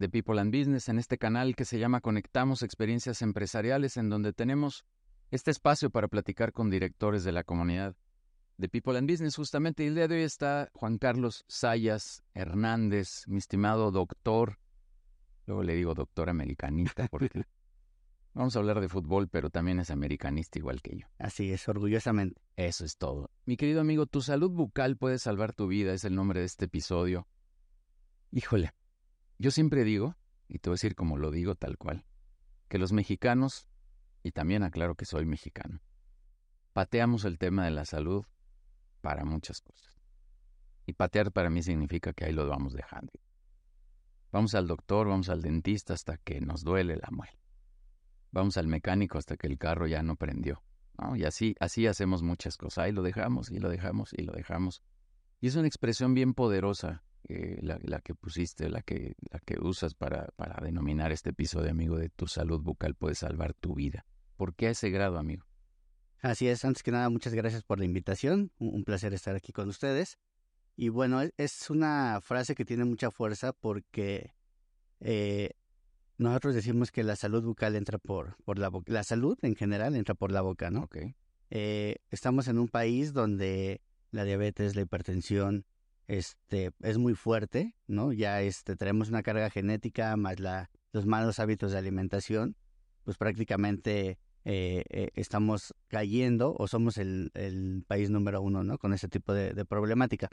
de People and Business en este canal que se llama Conectamos Experiencias Empresariales, en donde tenemos este espacio para platicar con directores de la comunidad de People and Business. Justamente el día de hoy está Juan Carlos Sayas Hernández, mi estimado doctor. Luego le digo doctor americanista porque vamos a hablar de fútbol, pero también es americanista igual que yo. Así es, orgullosamente. Eso es todo. Mi querido amigo, tu salud bucal puede salvar tu vida, es el nombre de este episodio. Híjole, yo siempre digo, y te voy a decir como lo digo tal cual, que los mexicanos, y también aclaro que soy mexicano, pateamos el tema de la salud para muchas cosas. Y patear para mí significa que ahí lo vamos dejando. Vamos al doctor, vamos al dentista hasta que nos duele la muela. Vamos al mecánico hasta que el carro ya no prendió. Y así, así hacemos muchas cosas. Ahí lo dejamos y lo dejamos y lo dejamos. Y es una expresión bien poderosa eh, la, que pusiste, la que, la que usas para, para denominar este episodio, amigo, de tu salud bucal puede salvar tu vida. ¿Por qué a ese grado, amigo? Así es, antes que nada, muchas gracias por la invitación. Un, placer estar aquí con ustedes. Y bueno, e, es una frase que tiene mucha fuerza porque eh, nosotros decimos que la salud bucal entra por, por la boca. La salud en general entra por la boca, ¿no? Okay. Eh, estamos en un país donde la diabetes, la hipertensión, este, es muy fuerte, ¿no? Ya este, tenemos una carga genética más la, los malos hábitos de alimentación, pues prácticamente eh, eh, estamos cayendo o somos el, el, país número uno, ¿no? Con ese tipo de, problemática.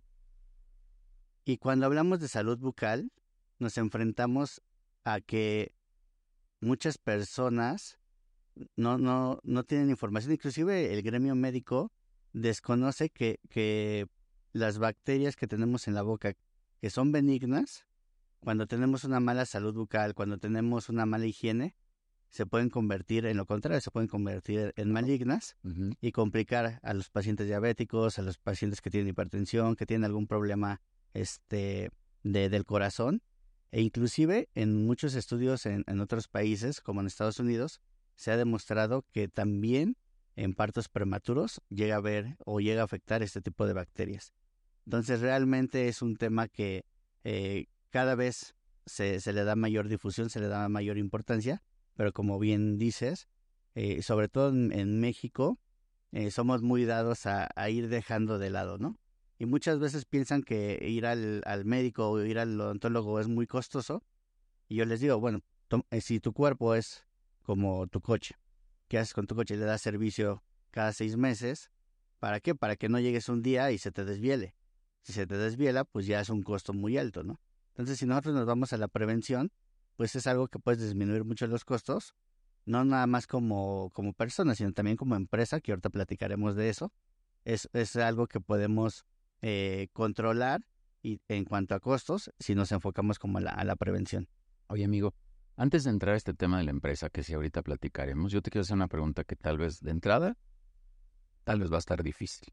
Y cuando hablamos de salud bucal, nos enfrentamos a que muchas personas no, no, no tienen información, inclusive el gremio médico desconoce que las bacterias que tenemos en la boca, que son benignas, cuando tenemos una mala salud bucal, cuando tenemos una mala higiene, se pueden convertir en lo contrario, se pueden convertir en malignas y complicar a los pacientes diabéticos, a los pacientes que tienen hipertensión, que tienen algún problema este, de, del corazón. E inclusive en muchos estudios en, en otros países, como en Estados Unidos, se ha demostrado que también en partos prematuros llega a haber o llega a afectar este tipo de bacterias. Entonces realmente es un tema que eh, cada vez se, se, le da mayor difusión, se le da mayor importancia, pero como bien dices, eh, sobre todo en, México, eh, somos muy dados a, ir dejando de lado, ¿no? Y muchas veces piensan que ir al, al médico o ir al odontólogo es muy costoso. Y yo les digo, bueno, si tu cuerpo es como tu coche, ¿qué haces con tu coche? Le das servicio cada seis meses. ¿Para qué? Para que no llegues un día y se te desviele si se te desviela, pues ya es un costo muy alto, ¿no? Entonces, si nosotros nos vamos a la prevención, pues es algo que puede disminuir mucho los costos, no nada más como, como persona, sino también como empresa, que ahorita platicaremos de eso. Es, es algo que podemos eh, controlar y en cuanto a costos, si nos enfocamos como a la, a la prevención. Oye, amigo, antes de entrar a este tema de la empresa, que si ahorita platicaremos, yo te quiero hacer una pregunta que tal vez de entrada, tal vez va a estar difícil.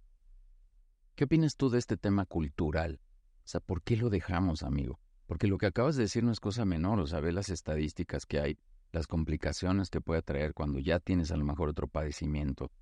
¿Qué opinas tú de este tema cultural? O sea, ¿por qué lo dejamos, amigo? Porque lo que acabas de decir no es cosa menor, o sea, ve las estadísticas que hay, las complicaciones que puede traer cuando ya tienes a lo mejor otro padecimiento.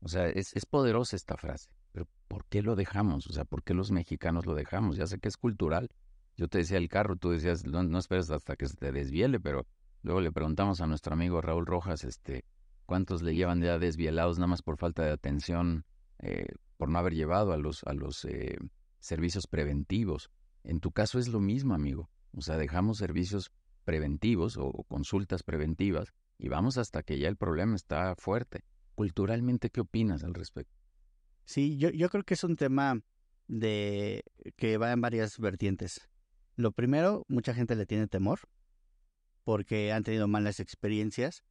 O sea, es, poderosa esta frase, pero ¿por qué lo dejamos? O sea, ¿por qué los mexicanos lo dejamos? Ya sé que es cultural. Yo te decía el carro, tú decías, no, no esperes hasta que se te desviele, pero luego le preguntamos a nuestro amigo Raúl Rojas, este, ¿cuántos le llevan ya desvielados nada más por falta de atención? Eh, por no haber llevado a los, a los eh, servicios preventivos. En tu caso es lo mismo, amigo. O sea, dejamos servicios preventivos o, consultas preventivas y vamos hasta que ya el problema está fuerte. Culturalmente, ¿qué opinas al respecto? Sí, yo, yo creo que es un tema de que va en varias vertientes. Lo primero, mucha gente le tiene temor porque han tenido malas experiencias,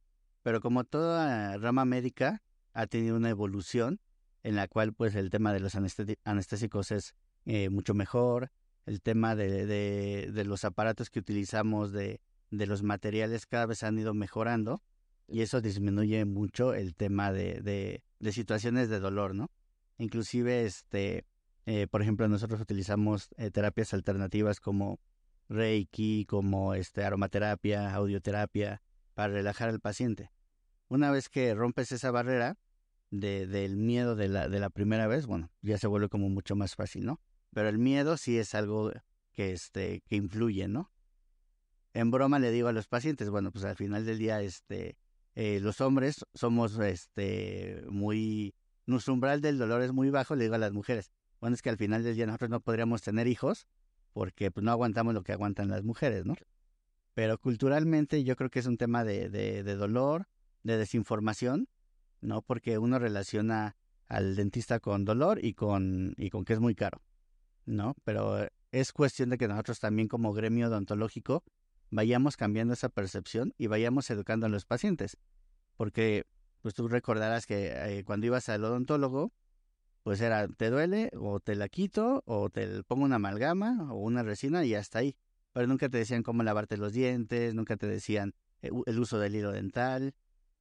pero como toda rama médica ha tenido una evolución, en la cual pues el tema de los anestésicos es eh, mucho mejor, el tema de, de, los aparatos que utilizamos de, de los materiales cada vez han ido mejorando y eso disminuye mucho el tema de, de, situaciones de dolor, ¿no? Inclusive, este, eh, por ejemplo, nosotros utilizamos eh, terapias alternativas como Reiki, como este, aromaterapia, audioterapia, para relajar al paciente. Una vez que rompes esa barrera de, del miedo de la, de la primera vez, bueno, ya se vuelve como mucho más fácil, ¿no? Pero el miedo sí es algo que, este, que influye, ¿no? En broma le digo a los pacientes, bueno, pues al final del día, este, eh, los hombres somos, este, muy, nuestro umbral del dolor es muy bajo, le digo a las mujeres, bueno, es que al final del día nosotros no podríamos tener hijos porque pues, no aguantamos lo que aguantan las mujeres, ¿no? Pero culturalmente yo creo que es un tema de, de, de dolor, de desinformación, ¿no? Porque uno relaciona al dentista con dolor y con, y con que es muy caro, ¿no? Pero es cuestión de que nosotros también como gremio odontológico vayamos cambiando esa percepción y vayamos educando a los pacientes. Porque pues tú recordarás que eh, cuando ibas al odontólogo, pues era, te duele o te la quito o te pongo una amalgama o una resina y hasta ahí. Pero nunca te decían cómo lavarte los dientes, nunca te decían eh, el uso del hilo dental.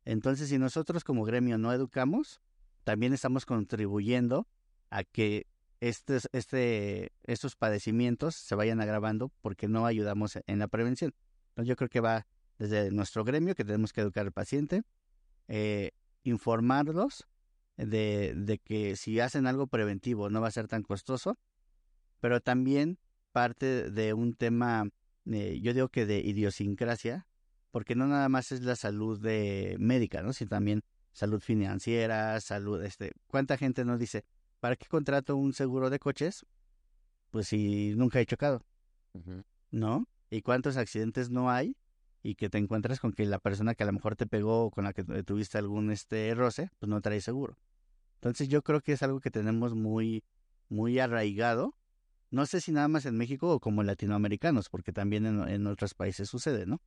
Entonces, si nosotros como gremio no educamos, también estamos contribuyendo a que estos, este, estos padecimientos se vayan agravando porque no ayudamos en la prevención. Entonces yo creo que va desde nuestro gremio que tenemos que educar al paciente, eh, informarlos de, que si hacen algo preventivo no va a ser tan costoso, pero también parte de un tema, eh, yo digo que de idiosincrasia, porque no nada más es la salud de médica, ¿no? sino también salud financiera, salud, este, ¿cuánta gente nos dice, ¿para qué contrato un seguro de coches? Pues si nunca he chocado, ¿no? ¿Y cuántos accidentes no hay? Y que te encuentras con que la persona que a lo mejor te pegó con la que tuviste algún este roce, pues no trae seguro. Entonces yo creo que es algo que tenemos muy, muy arraigado. No sé si nada más en México o como latinoamericanos, porque también en, otros países sucede, ¿no?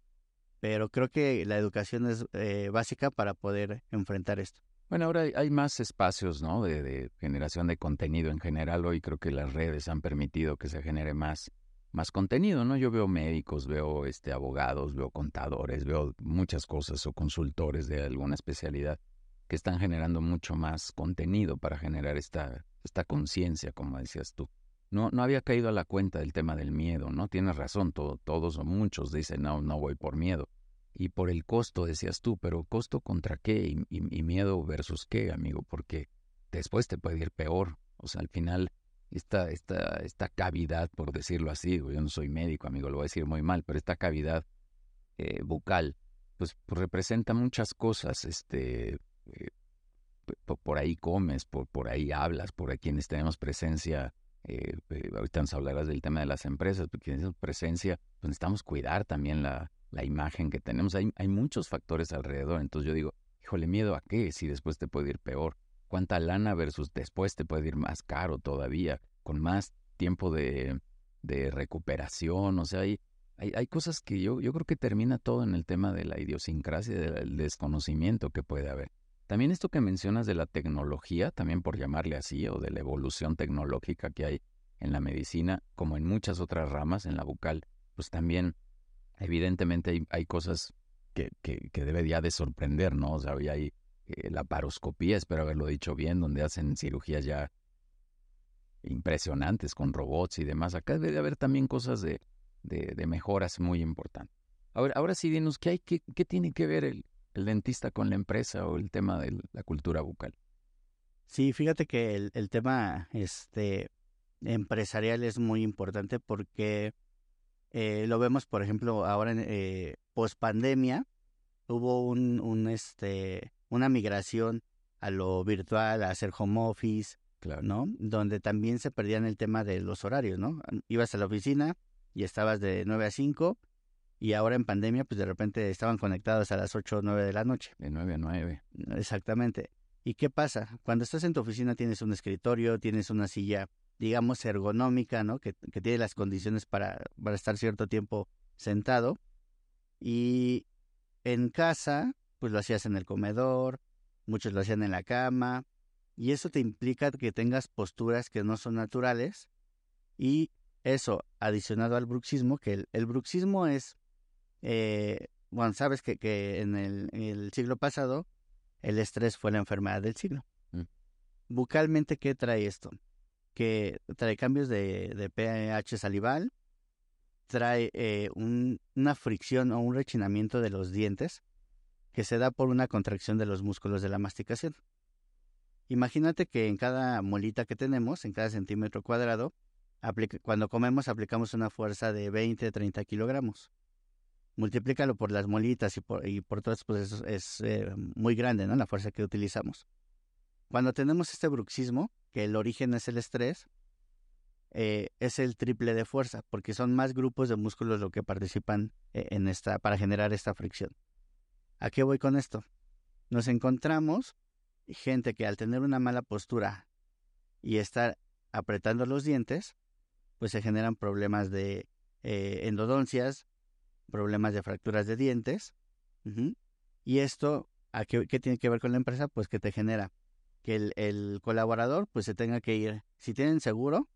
Pero creo que la educación es eh, básica para poder enfrentar esto. Bueno, ahora hay, más espacios, ¿no? De, generación de contenido en general. Hoy creo que las redes han permitido que se genere más, más contenido, ¿no? Yo veo médicos, veo este, abogados, veo contadores, veo muchas cosas o consultores de alguna especialidad que están generando mucho más contenido para generar esta, esta conciencia, como decías tú. No, no había caído a la cuenta del tema del miedo, ¿no? Tienes razón, todos o muchos dicen, no, no voy por miedo y por el costo, decías tú, pero costo contra qué y, miedo versus qué, amigo, porque después te puede ir peor. O sea, al final, esta, esta, esta cavidad, por decirlo así, yo no soy médico, amigo, lo voy a decir muy mal, pero esta cavidad eh, bucal, pues, pues, representa muchas cosas, este, eh, por, ahí comes, por, por ahí hablas, por ahí quienes tenemos presencia eh, ahorita nos hablarás del tema de las empresas, porque tenemos presencia, pues necesitamos cuidar también la, la imagen que tenemos. Hay, hay muchos factores alrededor. Entonces yo digo, híjole, miedo a qué si después te puede ir peor. ¿Cuánta lana versus después te puede ir más caro todavía, con más tiempo de, de recuperación? O sea, hay, hay, hay, cosas que yo, yo creo que termina todo en el tema de la idiosincrasia, del desconocimiento que puede haber. También esto que mencionas de la tecnología, también por llamarle así, o de la evolución tecnológica que hay en la medicina, como en muchas otras ramas, en la bucal, pues también evidentemente hay, cosas que, que, debe ya de sorprender, ¿no? O sea, hay eh, la paroscopía, espero haberlo dicho bien, donde hacen cirugías ya impresionantes con robots y demás. Acá debe de haber también cosas de, de, mejoras muy importantes. Ahora, ahora sí, dinos, ¿qué, hay, qué, qué tiene que ver el, el, dentista con la empresa o el tema de la cultura bucal? Sí, fíjate que el, el tema este, empresarial es muy importante porque eh, lo vemos, por ejemplo, ahora en eh, post pandemia hubo un, un, este, una migración a lo virtual, a hacer home office, ¿no? Donde también se perdían el tema de los horarios, ¿no? Ibas a la oficina y estabas de 9 a 5 y ahora en pandemia pues de repente estaban conectados a las 8 o 9 de la noche. De 9 a 9. Exactamente. ¿Y qué pasa? Cuando estás en tu oficina tienes un escritorio, tienes una silla digamos, ergonómica, ¿no? Que, que tiene las condiciones para, para estar cierto tiempo sentado. Y en casa, pues lo hacías en el comedor, muchos lo hacían en la cama, y eso te implica que tengas posturas que no son naturales, y eso adicionado al bruxismo, que el, bruxismo es eh, bueno, sabes que, que en, el, en, el, siglo pasado el estrés fue la enfermedad del siglo. Mm. Bucalmente, ¿qué trae esto? Que trae cambios de, de pH salival, trae eh, un, una fricción o un rechinamiento de los dientes que se da por una contracción de los músculos de la masticación. Imagínate que en cada molita que tenemos, en cada centímetro cuadrado, cuando comemos aplicamos una fuerza de 20, 30 kilogramos. Multiplícalo por las molitas y por, y por todos pues es eh, muy grande ¿no? la fuerza que utilizamos. Cuando tenemos este bruxismo, que el origen es el estrés, eh, es el triple de fuerza, porque son más grupos de músculos los que participan eh, en esta, para generar esta fricción. ¿A qué voy con esto? Nos encontramos gente que al tener una mala postura y estar apretando los dientes, pues se generan problemas de endodoncias, problemas de fracturas de dientes. Y esto, ¿a qué, tiene que ver con la empresa? Pues que te genera que el, colaborador pues se tenga que ir, si tienen seguro,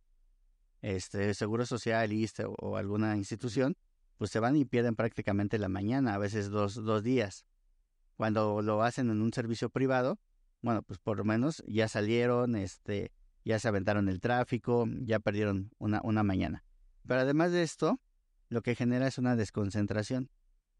este seguro social, ISTE o, alguna institución, pues se van y pierden prácticamente la mañana, a veces dos, dos días. Cuando lo hacen en un servicio privado, bueno, pues por lo menos ya salieron, este, ya se aventaron el tráfico, ya perdieron una, una mañana. Pero además de esto, lo que genera es una desconcentración,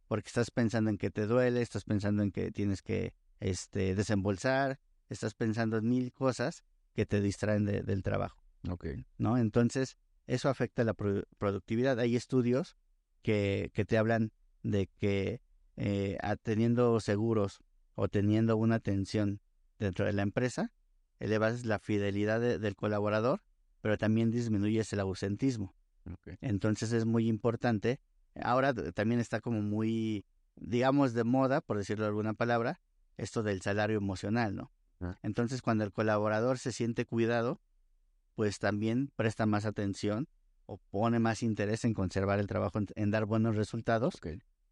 porque estás pensando en que te duele, estás pensando en que tienes que este, desembolsar, estás pensando en mil cosas que te distraen del trabajo. Okay. ¿No? Entonces, eso afecta la productividad. Hay estudios que, que te hablan de que eh, teniendo seguros o teniendo una atención dentro de la empresa, elevas la fidelidad del colaborador, pero también disminuyes el ausentismo. Entonces es muy importante. Ahora también está como muy, digamos, de moda, por decirlo de alguna palabra, esto del salario emocional, ¿no? Ah. Entonces cuando el colaborador se siente cuidado, pues también presta más atención o pone más interés en conservar el trabajo, en, dar buenos resultados,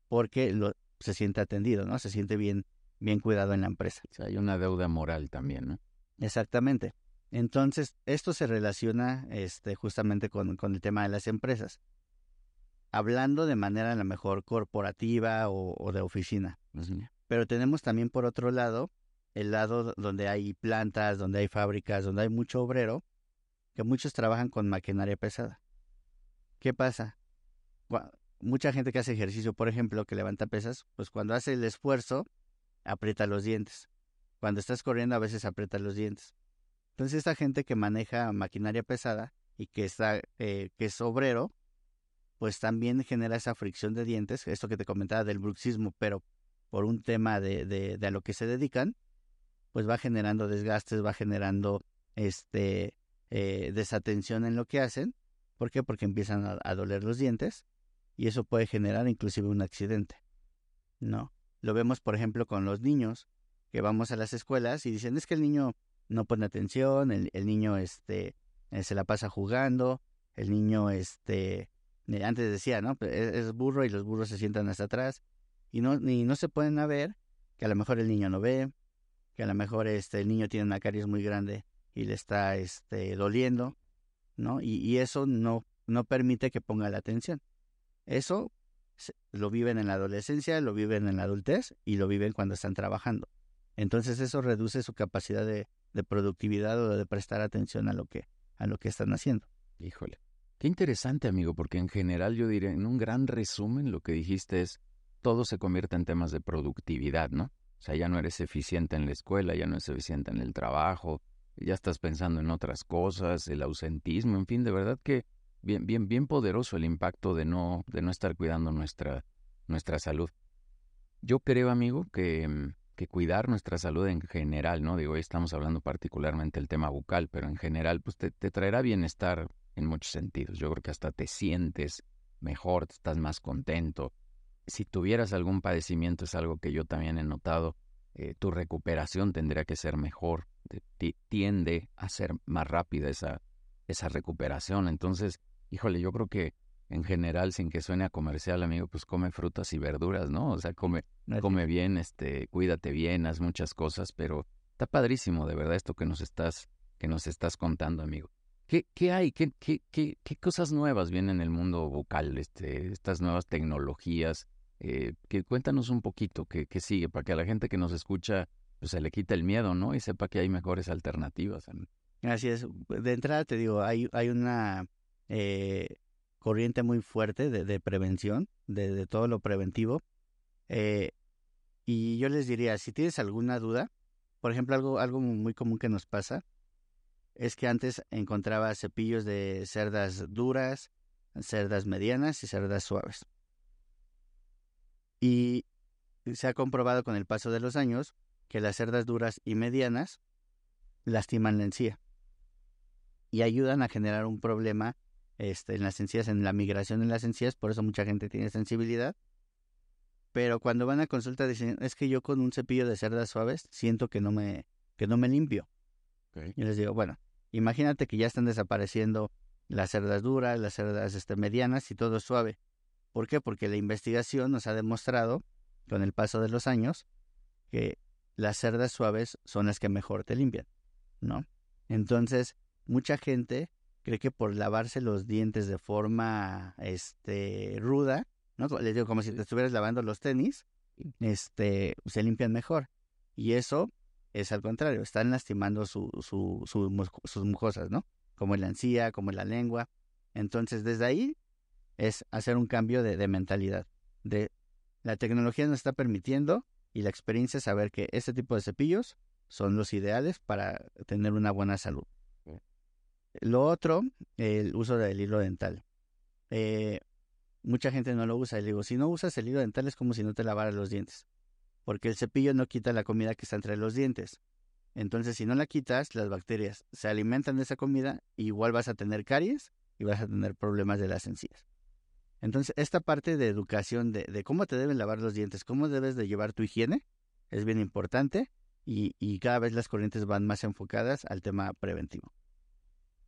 porque lo, se siente atendido, ¿no? Se siente bien, bien cuidado en la empresa. hay una deuda moral también, ¿no? Exactamente. Entonces, esto se relaciona este, justamente con, con el tema de las empresas. Hablando de manera a lo mejor corporativa o, de oficina. Pero tenemos también por otro lado el lado donde hay plantas, donde hay fábricas, donde hay mucho obrero, que muchos trabajan con maquinaria pesada. ¿Qué pasa? Mucha gente que hace ejercicio, por ejemplo, que levanta pesas, pues cuando hace el esfuerzo, aprieta los dientes. Cuando estás corriendo a veces aprieta los dientes. Entonces esta gente que maneja maquinaria pesada y que está eh, que es obrero, pues también genera esa fricción de dientes, esto que te comentaba del bruxismo, pero por un tema de, de, a lo que se dedican, pues va generando desgastes, va generando este eh, desatención en lo que hacen. ¿Por qué? Porque empiezan a, doler los dientes y eso puede generar inclusive un accidente. ¿No? Lo vemos, por ejemplo, con los niños que vamos a las escuelas y dicen, es que el niño no pone atención, el, niño este, eh, se la pasa jugando, el niño, este, eh, antes decía, ¿no? E, es, burro y los burros se sientan hasta atrás y no, ni no se pueden a ver que a lo mejor el niño no ve, que a lo mejor este, el niño tiene una caries muy grande y le está este, doliendo, ¿no? Y, y eso no, no permite que ponga la atención. Eso lo viven en la adolescencia, lo viven en la adultez y lo viven cuando están trabajando. Entonces eso reduce su capacidad de, productividad o de prestar atención a lo que a lo que están haciendo. Híjole. Qué interesante, amigo, porque en general yo diría, en un gran resumen, lo que dijiste es, todo se convierte en temas de productividad, ¿no? O sea, ya no eres eficiente en la escuela, ya no eres eficiente en el trabajo, ya estás pensando en otras cosas, el ausentismo, en fin, de verdad que bien, bien, bien poderoso el impacto de no, de no estar cuidando nuestra, nuestra salud. Yo creo, amigo, que, mm, que cuidar nuestra salud en general, ¿no? Digo, hoy estamos hablando particularmente del tema bucal, pero en general, pues te, te traerá bienestar en muchos sentidos. Yo creo que hasta te sientes mejor, estás más contento. Si tuvieras algún padecimiento, es algo que yo también he notado, eh, tu recuperación tendría que ser mejor, tiende a ser más rápida esa, esa recuperación. Entonces, híjole, yo creo que en general, sin que suene a comercial, amigo, pues come frutas y verduras, ¿no? O sea, come, come bien, este, cuídate bien, haz muchas cosas, pero está padrísimo, de verdad, esto que nos estás, que nos estás contando, amigo. ¿Qué, qué hay? ¿Qué, qué, qué, qué cosas nuevas vienen en el mundo vocal? Este, estas nuevas tecnologías, Eh, que cuéntanos un poquito qué, sigue, para que a la gente que nos escucha pues, se le quite el miedo, ¿no? Y sepa que hay mejores alternativas. Así es. De entrada te digo, hay, hay una eh, corriente muy fuerte de, prevención, de, todo lo preventivo. Eh, y yo les diría, si tienes alguna duda, por ejemplo, algo, algo muy común que nos pasa es que antes encontraba cepillos de cerdas duras, cerdas medianas y cerdas suaves. Y se ha comprobado con el paso de los años que las cerdas duras y medianas lastiman la encía y ayudan a generar un problema este, en las encías, en la migración en las encías, por eso mucha gente tiene sensibilidad. Pero cuando van a consulta dicen, es que yo con un cepillo de cerdas suaves siento que no me, que no me limpio. Y les digo, bueno, imagínate que ya están desapareciendo las cerdas duras, las cerdas este, medianas y todo suave. ¿Por qué? Porque la investigación nos ha demostrado, con el paso de los años, que las cerdas suaves son las que mejor te limpian, ¿no? Entonces, mucha gente cree que por lavarse los dientes de forma este ruda, ¿no? Les digo como si te estuvieras lavando los tenis, este se limpian mejor. Y eso es al contrario, están lastimando su, su, sus mucosas, ¿no? Como en la encía, como en la lengua. Entonces, desde ahí es hacer un cambio de, de mentalidad. De la tecnología nos está permitiendo y la experiencia saber que este tipo de cepillos son los ideales para tener una buena salud. Lo otro, el uso del hilo dental. Eh, mucha gente no lo usa. Y digo, si no usas el hilo dental es como si no te lavaras los dientes. Porque el cepillo no quita la comida que está entre los dientes. Entonces, si no la quitas, las bacterias se alimentan de esa comida, igual vas a tener caries y vas a tener problemas de las encías. Entonces, esta parte de educación de, cómo te deben lavar los dientes, cómo debes de llevar tu higiene, es bien importante y, y cada vez las corrientes van más enfocadas al tema preventivo.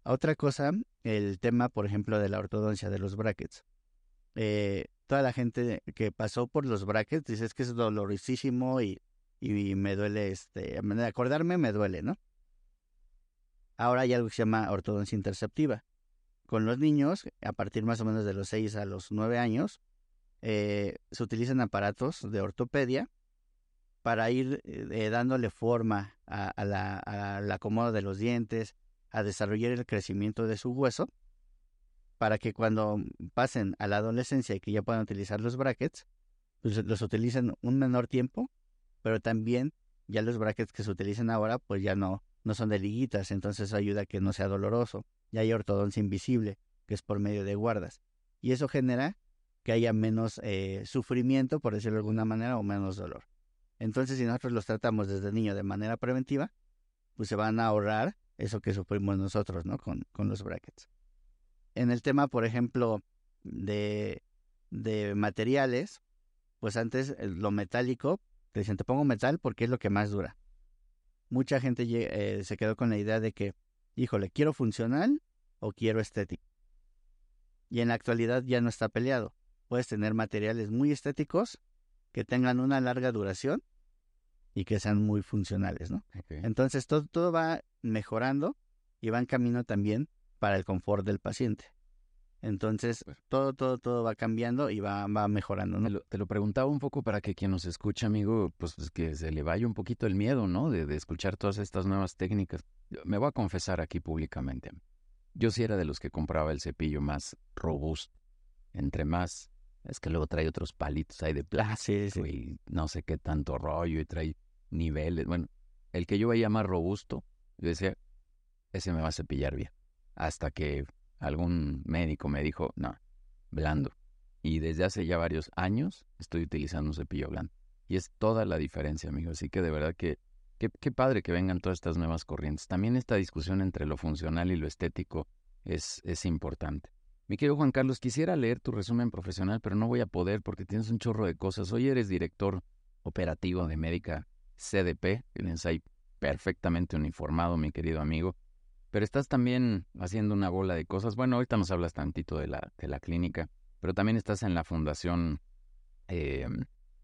Otra cosa, el tema, por ejemplo, de la ortodoncia, de los brackets. Eh, toda la gente que pasó por los brackets dice que es dolorosísimo y, y me duele, este, acordarme me duele, ¿no? Ahora hay algo que se llama ortodoncia interceptiva. Con los niños, a partir más o menos de los 6 a los 9 años, eh, se utilizan aparatos de ortopedia para ir eh, dándole forma a, la, al acomodo de los dientes, a desarrollar el crecimiento de su hueso para que cuando pasen a la adolescencia y que ya puedan utilizar los brackets, pues los utilicen un menor tiempo, pero también ya los brackets que se utilizan ahora pues ya no, no son de liguitas, entonces ayuda a que no sea doloroso. Ya hay ortodoncia invisible, que es por medio de guardas. Y eso genera que haya menos eh, sufrimiento, por decirlo de alguna manera, o menos dolor. Entonces, si nosotros los tratamos desde niño de manera preventiva, pues se van a ahorrar eso que sufrimos nosotros, ¿no? Con, con los brackets. En el tema, por ejemplo, de, de materiales, pues antes eh, lo metálico, te dicen, te pongo metal porque es lo que más dura. Mucha gente eh, se quedó con la idea de que, híjole, quiero funcional o quiero estético. Y en la actualidad ya no está peleado. Puedes tener materiales muy estéticos que tengan una larga duración y que sean muy funcionales, ¿no? Entonces todo, todo va mejorando y va en camino también para el confort del paciente. Entonces, todo, todo, todo va cambiando y va, va mejorando, ¿no? Te lo, preguntaba un poco para que quien nos escucha, amigo, pues, pues que se le vaya un poquito el miedo, ¿no? De, de, escuchar todas estas nuevas técnicas. Me voy a confesar aquí públicamente. Yo sí era de los que compraba el cepillo más robusto. Entre más, es que luego trae otros palitos ahí de ah, plástico y no sé qué tanto rollo y trae niveles. Bueno, el que yo veía más robusto, yo decía, ese me va a cepillar bien. Hasta que algún médico me dijo, no, blando. Y desde hace ya varios años estoy utilizando un cepillo blando. Y es toda la diferencia, amigo. Así que de verdad que qué, padre que vengan todas estas nuevas corrientes. También esta discusión entre lo funcional y lo estético es, es importante. Mi querido Juan Carlos, quisiera leer tu resumen profesional, pero no voy a poder porque tienes un chorro de cosas. Hoy eres director operativo de Médica CDP, tienes ahí perfectamente uniformado, mi querido amigo, pero estás también haciendo una bola de cosas. Bueno, ahorita nos hablas tantito de la, de la clínica, pero también estás en la Fundación eh,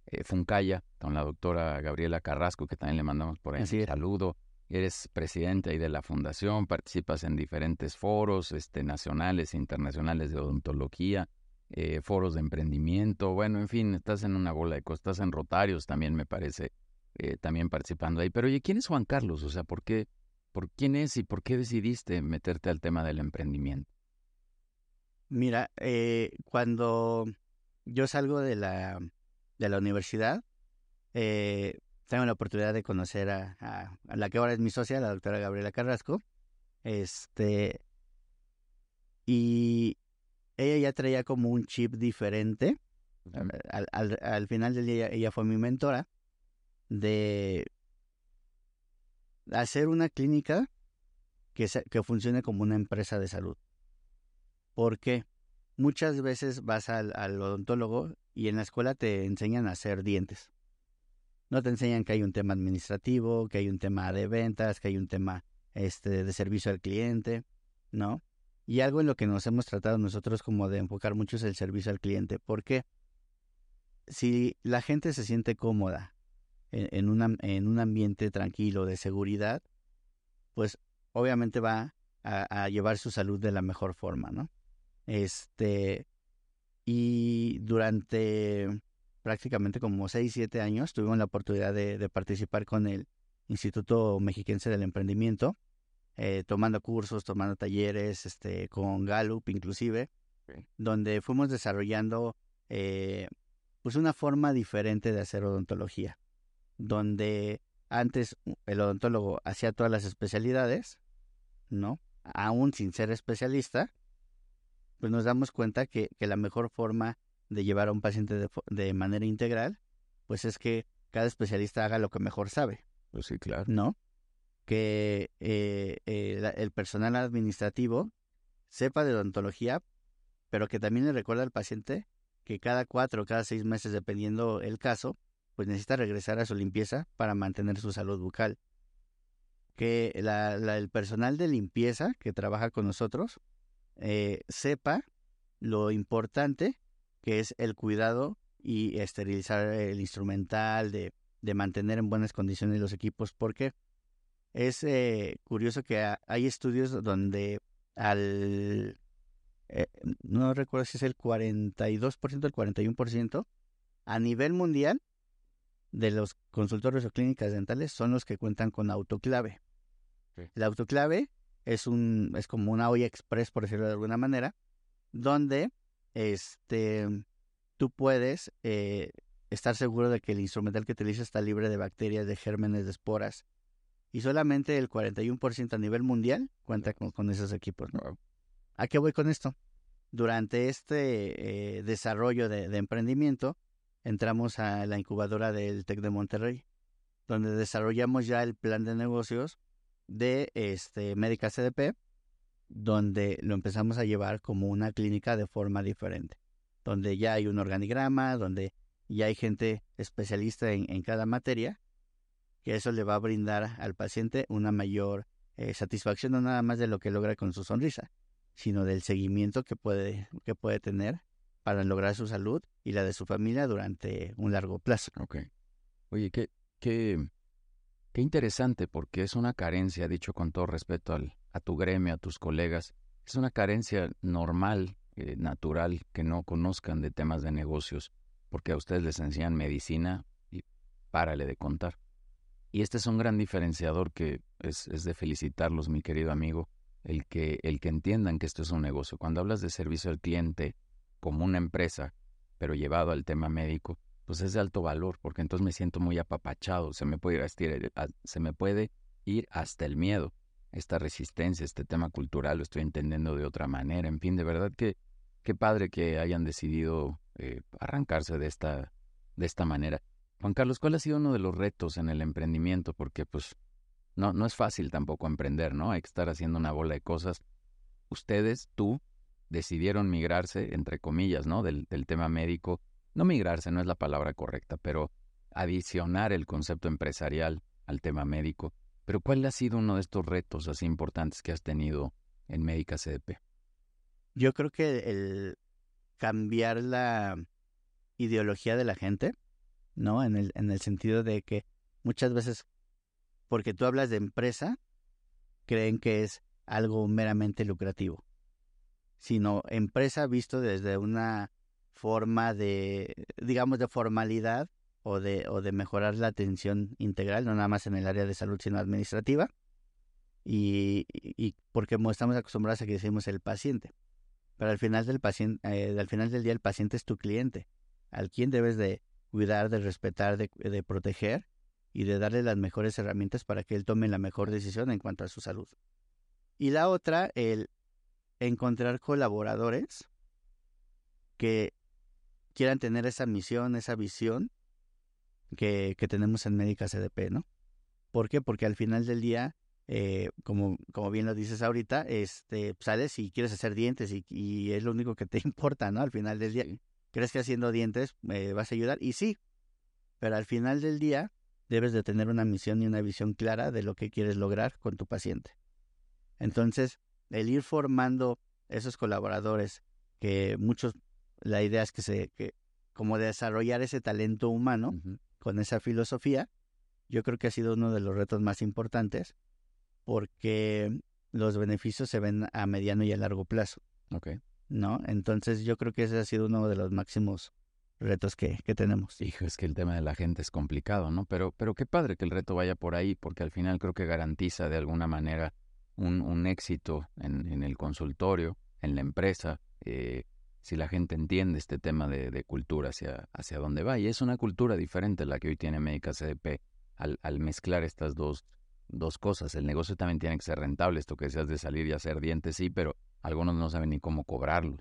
eh, Funcaya, con la doctora Gabriela Carrasco, que también le mandamos por ahí un saludo. Eres presidente ahí de la fundación, participas en diferentes foros este, nacionales e internacionales de odontología. eh, foros de emprendimiento, bueno, en fin, estás en una bola de cosas, estás en Rotarios también me parece, eh, también participando ahí. Pero oye, ¿quién es Juan Carlos? O sea, ¿por qué, por quién es y por qué decidiste meterte al tema del emprendimiento? Mira, eh, cuando yo salgo de la, de la universidad, eh, tengo la oportunidad de conocer a, a, la que ahora es mi socia, la doctora Gabriela Carrasco. Este, y ella ya traía como un chip diferente. Al, al, al final del día, ella fue mi mentora de hacer una clínica que, que funcione como una empresa de salud. Porque muchas veces vas al, al, odontólogo y en la escuela te enseñan a hacer dientes. No te enseñan que hay un tema administrativo, que hay un tema de ventas, que hay un tema este, de servicio al cliente, ¿no? Y algo en lo que nos hemos tratado nosotros como de enfocar mucho es el servicio al cliente. Porque si la gente se siente cómoda en, en, una, en un ambiente tranquilo, de seguridad, pues obviamente va a, a llevar su salud de la mejor forma, ¿no? Este, y durante prácticamente como 6, 7 años tuvimos la oportunidad de, de, participar con el Instituto Mexiquense del Emprendimiento, eh, tomando cursos, tomando talleres, este, con Gallup inclusive, okay. donde fuimos desarrollando eh, pues una forma diferente de hacer odontología, donde antes el odontólogo hacía todas las especialidades, ¿no? Aún sin ser especialista, pues nos damos cuenta que, que la mejor forma de llevar a un paciente de, de, manera integral, pues es que cada especialista haga lo que mejor sabe. Pues sí, claro. ¿No? Que eh, eh, el personal administrativo sepa de odontología, pero que también le recuerda al paciente que cada cuatro o cada seis meses, dependiendo el caso, pues necesita regresar a su limpieza para mantener su salud bucal. Que la, la, el personal de limpieza que trabaja con nosotros eh, sepa lo importante que es el cuidado y esterilizar el instrumental, de, de mantener en buenas condiciones los equipos, porque es eh, curioso que ha, hay estudios donde al, eh, no recuerdo si es el 42%, el 41%, a nivel mundial de los consultorios o clínicas dentales son los que cuentan con autoclave. Sí. El autoclave es un es como una olla express por decirlo de alguna manera donde este tú puedes eh, estar seguro de que el instrumental que utiliza está libre de bacterias, de gérmenes, de esporas y solamente el 41% a nivel mundial cuenta con, con esos equipos. ¿no? ¿A qué voy con esto? Durante este eh, desarrollo de, de emprendimiento entramos a la incubadora del TEC de Monterrey, donde desarrollamos ya el plan de negocios de este Médica CDP, donde lo empezamos a llevar como una clínica de forma diferente, donde ya hay un organigrama, donde ya hay gente especialista en, en cada materia, que eso le va a brindar al paciente una mayor eh, satisfacción, no nada más de lo que logra con su sonrisa, sino del seguimiento que puede, que puede tener para lograr su salud y la de su familia durante un largo plazo. Ok. Oye, qué, qué, Qué interesante, porque es una carencia, dicho con todo respeto al, a tu gremio, a tus colegas, es una carencia normal, eh, natural, que no conozcan de temas de negocios, porque a ustedes les enseñan medicina y párale de contar. Y este es un gran diferenciador que es, es de felicitarlos, mi querido amigo, el que, el que entiendan que esto es un negocio. Cuando hablas de servicio al cliente como una empresa, pero llevado al tema médico, pues es de alto valor, porque entonces me siento muy apapachado, se me puede ir, hasta, eh, se me puede ir hasta el miedo, esta resistencia, este tema cultural lo estoy entendiendo de otra manera, en fin, de verdad que qué padre que hayan decidido eh, arrancarse de esta, de esta manera. Juan Carlos, ¿cuál ha sido uno de los retos en el emprendimiento? Porque pues no, no es fácil tampoco emprender, ¿no? Hay que estar haciendo una bola de cosas. Ustedes, tú, decidieron migrarse, entre comillas, ¿no? Del, tema médico no migrarse no es la palabra correcta, pero adicionar el concepto empresarial al tema médico. Pero ¿cuál ha sido uno de estos retos así importantes que has tenido en Médica CDP? Yo creo que el cambiar la ideología de la gente, ¿no? En el, en el sentido de que muchas veces, porque tú hablas de empresa, creen que es algo meramente lucrativo, sino empresa visto desde una forma de, digamos, de formalidad o de, o de mejorar la atención integral, no nada más en el área de salud, sino administrativa. Y, y porque estamos acostumbrados a que decimos el paciente. Pero al final del paciente, eh, al final del día el paciente es tu cliente, al quien debes de cuidar, de respetar, de, de proteger y de darle las mejores herramientas para que él tome la mejor decisión en cuanto a su salud. Y la otra, el encontrar colaboradores que quieran tener esa misión, esa visión que, que tenemos en Médica CDP, ¿no? ¿Por qué? Porque al final del día, eh, como, como bien lo dices ahorita, este, sales y quieres hacer dientes y, y, es lo único que te importa, ¿no? Al final del día, crees que haciendo dientes me vas a ayudar y sí, pero al final del día debes de tener una misión y una visión clara de lo que quieres lograr con tu paciente. Entonces, el ir formando esos colaboradores, que muchos, la idea es que se, que como desarrollar ese talento humano con esa filosofía, yo creo que ha sido uno de los retos más importantes porque los beneficios se ven a mediano y a largo plazo. Okay. ¿No? Entonces yo creo que ese ha sido uno de los máximos retos que, que tenemos. Hijo, es que el tema de la gente es complicado, ¿no? Pero, pero qué padre que el reto vaya por ahí, porque al final creo que garantiza de alguna manera un, un éxito en, en, el consultorio, en la empresa, eh, si la gente entiende este tema de, de, cultura hacia, hacia dónde va. Y es una cultura diferente la que hoy tiene Médica CDP al, al mezclar estas dos, dos cosas. El negocio también tiene que ser rentable, esto que decías de salir y hacer dientes, sí, pero algunos no saben ni cómo cobrarlos.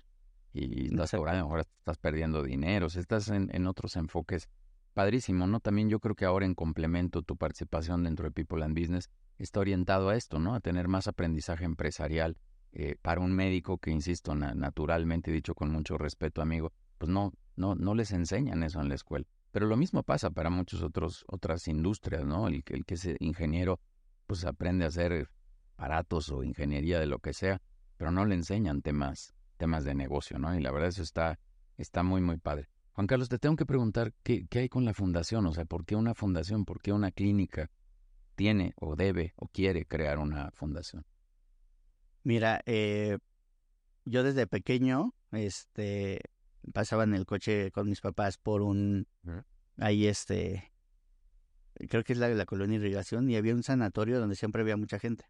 Y estás cobrando, ahora estás perdiendo dinero, estás en, en otros enfoques padrísimo, ¿no? También yo creo que ahora en complemento tu participación dentro de People and Business está orientado a esto, ¿no? A tener más aprendizaje empresarial eh, para un médico que, insisto, na naturalmente, dicho con mucho respeto, amigo, pues no, no, no les enseñan eso en la escuela. Pero lo mismo pasa para muchas otras industrias, ¿no? El, el que es ingeniero, pues aprende a hacer aparatos o ingeniería de lo que sea, pero no le enseñan temas, temas de negocio, ¿no? Y la verdad eso está, está muy, muy padre. Juan Carlos, te tengo que preguntar qué, qué hay con la fundación, o sea, ¿por qué una fundación? ¿Por qué una clínica? tiene o debe o quiere crear una fundación? Mira, eh, yo desde pequeño, este, pasaba en el coche con mis papás por un, ahí este, creo que es la, la colonia irrigación y había un sanatorio donde siempre había mucha gente.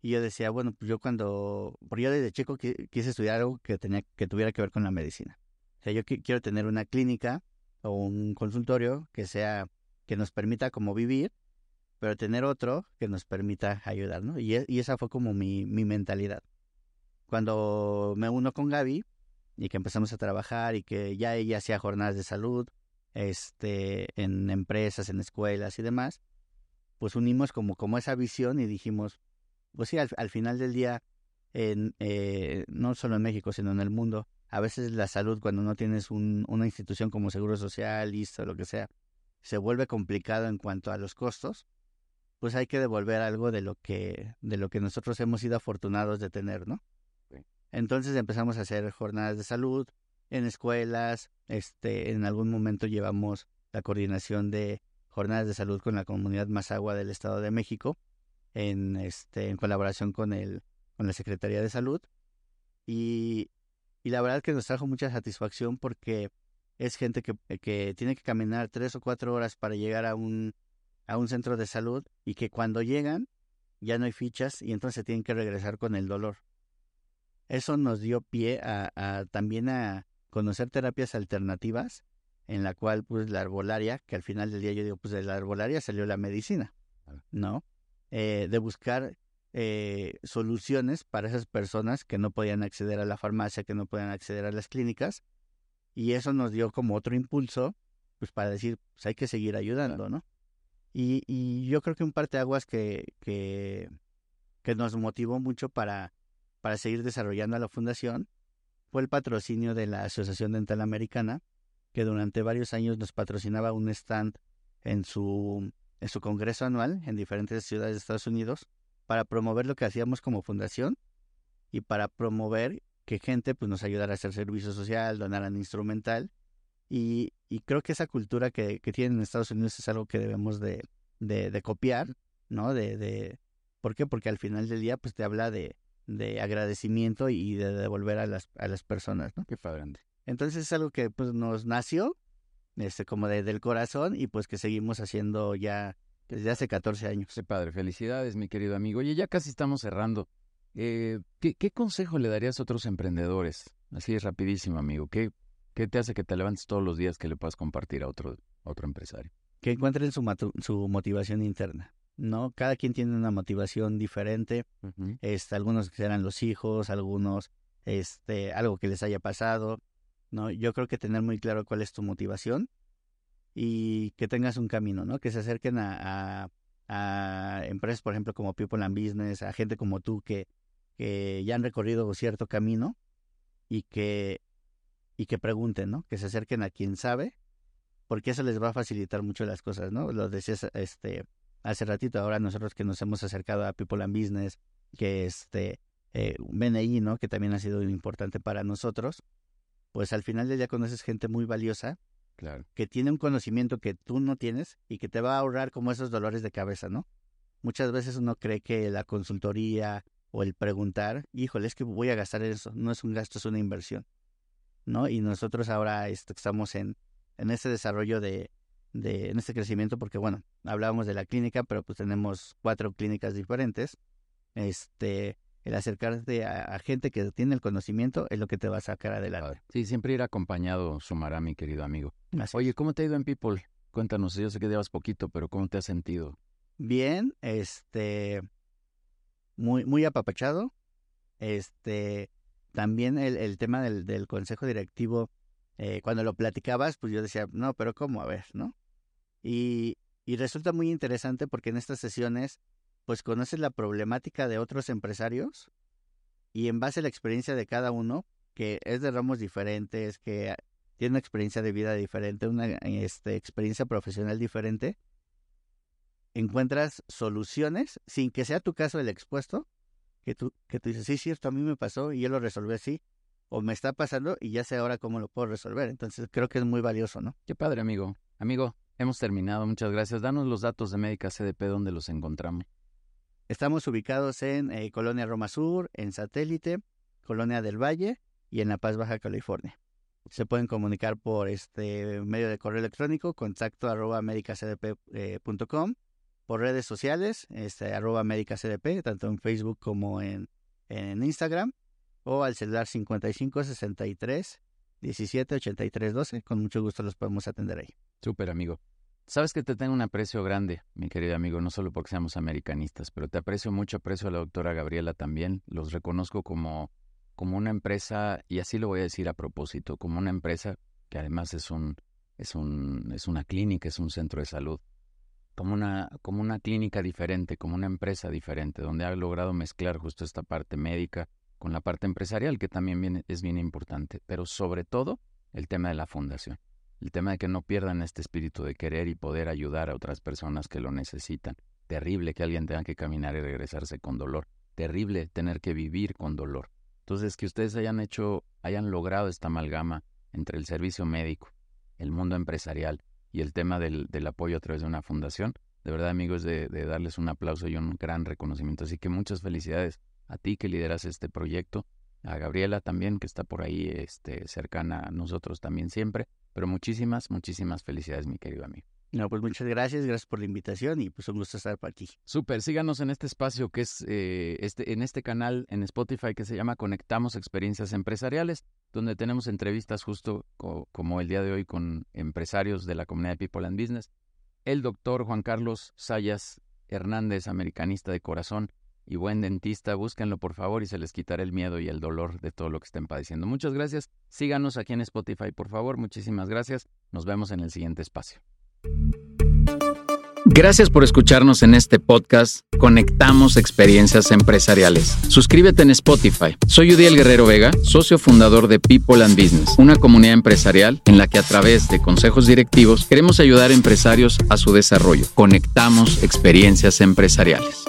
Y yo decía, bueno, pues yo cuando, porque yo desde chico quise estudiar algo que tenía, que tuviera que ver con la medicina. O sea, yo quiero tener una clínica o un consultorio que sea, que nos permita como vivir pero tener otro que nos permita ayudar, ¿no? Y, y esa fue como mi, mi, mentalidad. Cuando me uno con Gaby y que empezamos a trabajar y que ya ella hacía jornadas de salud este, en empresas, en escuelas y demás, pues unimos como, como esa visión y dijimos, pues sí, al, al final del día, en, eh, no solo en México, sino en el mundo, a veces la salud, cuando no tienes un, una institución como Seguro Social, listo, lo que sea, se vuelve complicado en cuanto a los costos pues hay que devolver algo de lo que, de lo que nosotros hemos sido afortunados de tener, ¿no? Entonces empezamos a hacer jornadas de salud en escuelas, este, en algún momento llevamos la coordinación de jornadas de salud con la comunidad Mazagua del Estado de México, en, este, en colaboración con, el, con la Secretaría de Salud. Y, y la verdad que nos trajo mucha satisfacción porque es gente que, que tiene que caminar tres o cuatro horas para llegar a un a un centro de salud y que cuando llegan ya no hay fichas y entonces tienen que regresar con el dolor. Eso nos dio pie a, también a conocer terapias alternativas en la cual pues la arbolaria, que al final del día yo digo pues de la arbolaria salió la medicina, ¿no? Eh, de buscar eh, soluciones para esas personas que no podían acceder a la farmacia, que no podían acceder a las clínicas y eso nos dio como otro impulso pues para decir pues hay que seguir ayudando, ¿no? Y, yo creo que un parteaguas que, que, que nos motivó mucho para, seguir desarrollando a la fundación fue el patrocinio de la Asociación Dental Americana, que durante varios años nos patrocinaba un stand en su congreso anual en diferentes ciudades de Estados Unidos para promover lo que hacíamos como fundación y para promover que gente pues, nos ayudara a hacer servicio social, donaran instrumental y, y creo que esa cultura que, que, tienen en Estados Unidos es algo que debemos de, de, de copiar, ¿no? De, de, ¿Por qué? Porque al final del día pues te habla de, de agradecimiento y de devolver a las, a las personas, ¿no? Qué padre. Entonces es algo que pues nos nació este, como de, del corazón y pues que seguimos haciendo ya desde hace 14 años. Qué padre, felicidades mi querido amigo. Oye, ya casi estamos cerrando. Eh, ¿qué, ¿qué, consejo le darías a otros emprendedores? Así es rapidísimo, amigo. ¿Qué, ¿Qué te hace que te levantes todos los días que le puedas compartir a otro, otro empresario? Que encuentren su, su motivación interna. ¿no? Cada quien tiene una motivación diferente. este, algunos serán los hijos, algunos este, algo que les haya pasado. ¿no? Yo creo que tener muy claro cuál es tu motivación y que tengas un camino, ¿no? Que se acerquen a, a, empresas, por ejemplo, como People and Business, a gente como tú que, que ya han recorrido cierto camino y que, y que pregunten, ¿no? Que se acerquen a quien sabe, porque eso les va a facilitar mucho las cosas, ¿no? Lo decías este, hace ratito, ahora nosotros que nos hemos acercado a People and Business, que este, eh, BNI, ¿no? Que también ha sido importante para nosotros, pues al final día conoces gente muy valiosa Claro. que tiene un conocimiento que tú no tienes y que te va a ahorrar como esos dolores de cabeza, ¿no? Muchas veces uno cree que la consultoría o el preguntar, híjole, es que voy a gastar eso, no es un gasto, es una inversión, ¿no? Y nosotros ahora este, estamos en, en este desarrollo de, de, en este crecimiento, porque bueno, hablábamos de la clínica, pero pues tenemos cuatro clínicas diferentes, este, el acercarte a, gente que tiene el conocimiento es lo que te va a sacar adelante. Sí, siempre ir acompañado sumará, mi querido amigo. Oye, ¿cómo te ha ido en People? Cuéntanos, yo sé que llevas poquito, pero ¿cómo te has sentido? Bien, este, muy, muy apapachado. Este, también el, el tema del, del, consejo directivo, eh, cuando lo platicabas, pues yo decía, no, pero ¿cómo? A ver, ¿no? Y, y resulta muy interesante porque en estas sesiones pues conoces la problemática de otros empresarios y en base a la experiencia de cada uno, que es de ramos diferentes, que tiene una experiencia de vida diferente, una este, experiencia profesional diferente, encuentras soluciones sin que sea tu caso el expuesto, que tú, que tú dices, sí, cierto, a mí me pasó y yo lo resolví así, o me está pasando y ya sé ahora cómo lo puedo resolver. Entonces creo que es muy valioso, ¿no? Qué padre, amigo. Amigo, hemos terminado. Muchas gracias. Danos los datos de Médica CDP donde los encontramos. Estamos ubicados en eh, Colonia Roma Sur, en Satélite, Colonia del Valle y en La Paz, Baja California. Se pueden comunicar por este medio de correo electrónico, contacto arroba medicacdp.com, eh, por redes sociales, este, arroba medicacdp, tanto en Facebook como en, en Instagram, o al celular 55 63 17 83 12. Con mucho gusto los podemos atender ahí. Súper, amigo. Sabes que te tengo un aprecio grande, mi querido amigo, no solo porque seamos americanistas, pero te aprecio mucho, aprecio a la doctora Gabriela también. Los reconozco como, como una empresa, y así lo voy a decir a propósito, como una empresa que además es un, es un, es una clínica, es un centro de salud, como una, como una clínica diferente, como una empresa diferente, donde ha logrado mezclar justo esta parte médica con la parte empresarial, que también es bien importante, pero sobre todo el tema de la fundación el tema de que no pierdan este espíritu de querer y poder ayudar a otras personas que lo necesitan. Terrible que alguien tenga que caminar y regresarse con dolor. Terrible tener que vivir con dolor. Entonces, que ustedes hayan hecho, hayan logrado esta amalgama entre el servicio médico, el mundo empresarial y el tema del, apoyo a través de una fundación, de verdad, amigos, de, de darles un aplauso y un gran reconocimiento. Así que muchas felicidades a ti que lideras este proyecto, a Gabriela también, que está por ahí este, cercana a nosotros también siempre, pero muchísimas, muchísimas felicidades, mi querido amigo. No, pues muchas gracias, gracias por la invitación y pues un gusto estar por aquí. Súper, síganos en este espacio que es eh, este, en este canal en Spotify que se llama Conectamos Experiencias Empresariales, donde tenemos entrevistas justo como el día de hoy con empresarios de la comunidad de People and Business. El doctor Juan Carlos Sayas Hernández, americanista de corazón, y buen dentista, búsquenlo por favor y se les quitará el miedo y el dolor de todo lo que estén padeciendo. Muchas gracias. Síganos aquí en Spotify, por favor. Muchísimas gracias. Nos vemos en el siguiente espacio. Gracias por escucharnos en este podcast Conectamos Experiencias Empresariales. Suscríbete en Spotify. Soy Udiel Guerrero Vega, socio fundador de People and Business, una comunidad empresarial en la que a través de consejos directivos queremos ayudar a empresarios a su desarrollo. Conectamos Experiencias Empresariales.